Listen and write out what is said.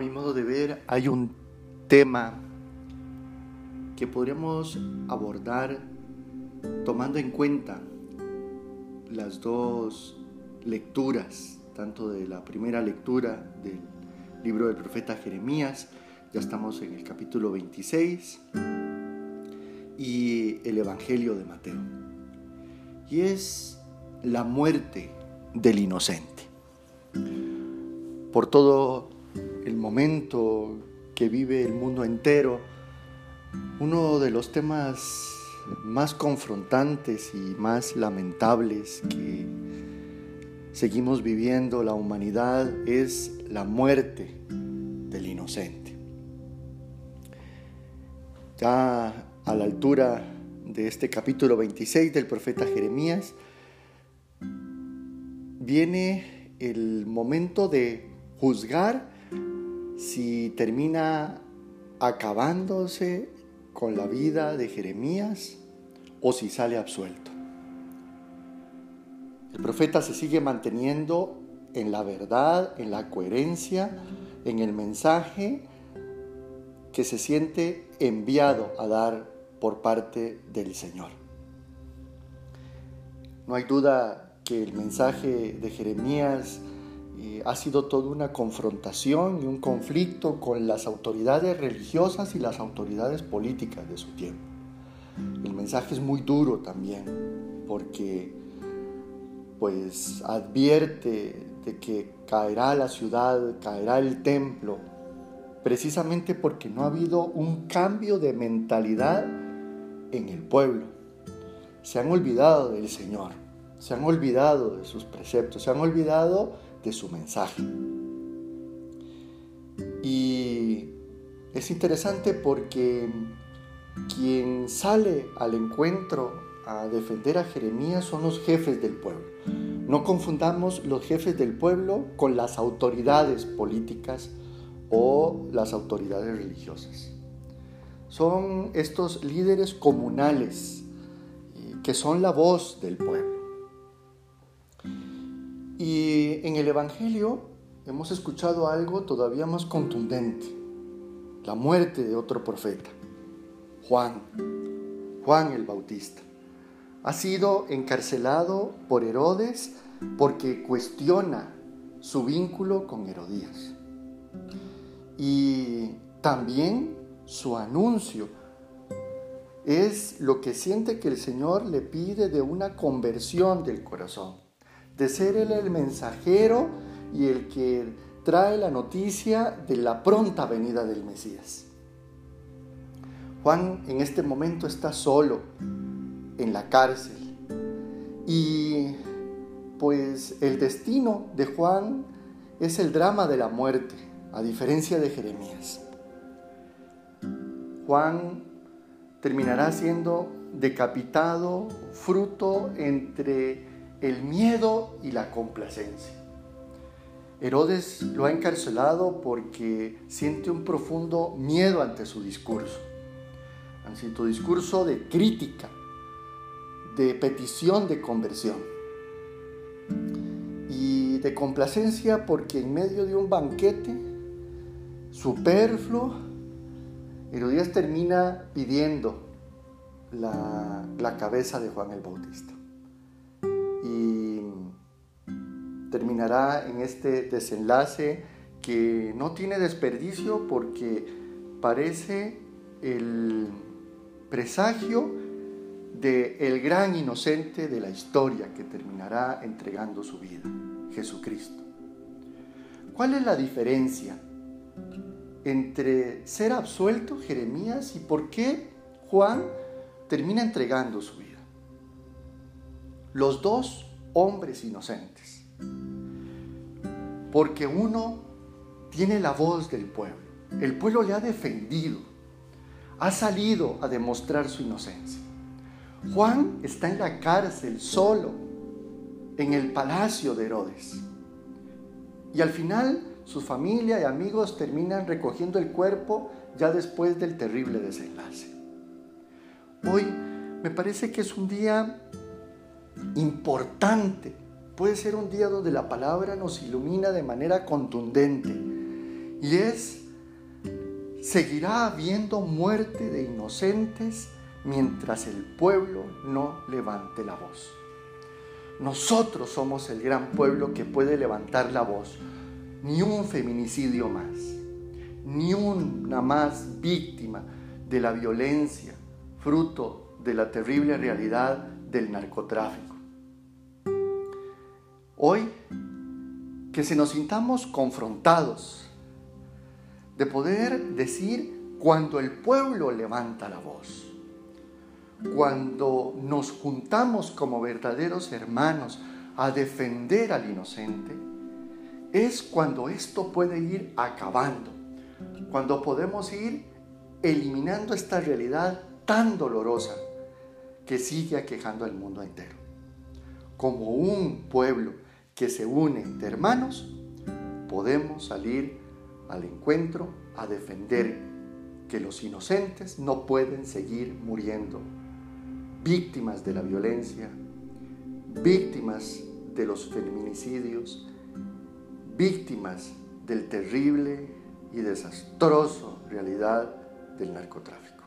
mi modo de ver, hay un tema que podríamos abordar tomando en cuenta las dos lecturas, tanto de la primera lectura del libro del profeta Jeremías, ya estamos en el capítulo 26, y el Evangelio de Mateo. Y es la muerte del inocente. Por todo el momento que vive el mundo entero, uno de los temas más confrontantes y más lamentables que seguimos viviendo la humanidad es la muerte del inocente. Ya a la altura de este capítulo 26 del profeta Jeremías, viene el momento de juzgar si termina acabándose con la vida de Jeremías o si sale absuelto. El profeta se sigue manteniendo en la verdad, en la coherencia, en el mensaje que se siente enviado a dar por parte del Señor. No hay duda que el mensaje de Jeremías ha sido toda una confrontación y un conflicto con las autoridades religiosas y las autoridades políticas de su tiempo. El mensaje es muy duro también porque pues advierte de que caerá la ciudad, caerá el templo, precisamente porque no ha habido un cambio de mentalidad en el pueblo. Se han olvidado del Señor, se han olvidado de sus preceptos, se han olvidado de su mensaje. Y es interesante porque quien sale al encuentro a defender a Jeremías son los jefes del pueblo. No confundamos los jefes del pueblo con las autoridades políticas o las autoridades religiosas. Son estos líderes comunales eh, que son la voz del pueblo. Y en el Evangelio hemos escuchado algo todavía más contundente, la muerte de otro profeta, Juan, Juan el Bautista. Ha sido encarcelado por Herodes porque cuestiona su vínculo con Herodías. Y también su anuncio es lo que siente que el Señor le pide de una conversión del corazón de ser Él el mensajero y el que trae la noticia de la pronta venida del Mesías. Juan en este momento está solo en la cárcel y pues el destino de Juan es el drama de la muerte, a diferencia de Jeremías. Juan terminará siendo decapitado fruto entre el miedo y la complacencia. Herodes lo ha encarcelado porque siente un profundo miedo ante su discurso, ante su discurso de crítica, de petición de conversión y de complacencia porque en medio de un banquete superfluo, Herodías termina pidiendo la, la cabeza de Juan el Bautista en este desenlace que no tiene desperdicio porque parece el presagio de el gran inocente de la historia que terminará entregando su vida, Jesucristo. ¿Cuál es la diferencia entre ser absuelto Jeremías y por qué Juan termina entregando su vida? los dos hombres inocentes. Porque uno tiene la voz del pueblo. El pueblo le ha defendido. Ha salido a demostrar su inocencia. Juan está en la cárcel solo, en el palacio de Herodes. Y al final su familia y amigos terminan recogiendo el cuerpo ya después del terrible desenlace. Hoy me parece que es un día importante. Puede ser un día donde la palabra nos ilumina de manera contundente Y es, seguirá habiendo muerte de inocentes mientras el pueblo no levante la voz. Nosotros somos el gran pueblo que puede levantar la voz. Ni un feminicidio más, ni una más víctima de la violencia, fruto de la terrible realidad del narcotráfico. Hoy, que se nos sintamos confrontados de poder decir cuando el pueblo levanta la voz cuando nos juntamos como verdaderos hermanos a defender al inocente, es cuando esto puede ir acabando, cuando podemos ir eliminando esta realidad tan dolorosa que sigue aquejando al mundo entero. Como un pueblo que se une de hermanos, podemos salir al encuentro a defender que los inocentes no pueden seguir muriendo víctimas de la violencia, víctimas de los feminicidios, víctimas del terrible y desastroso realidad del narcotráfico.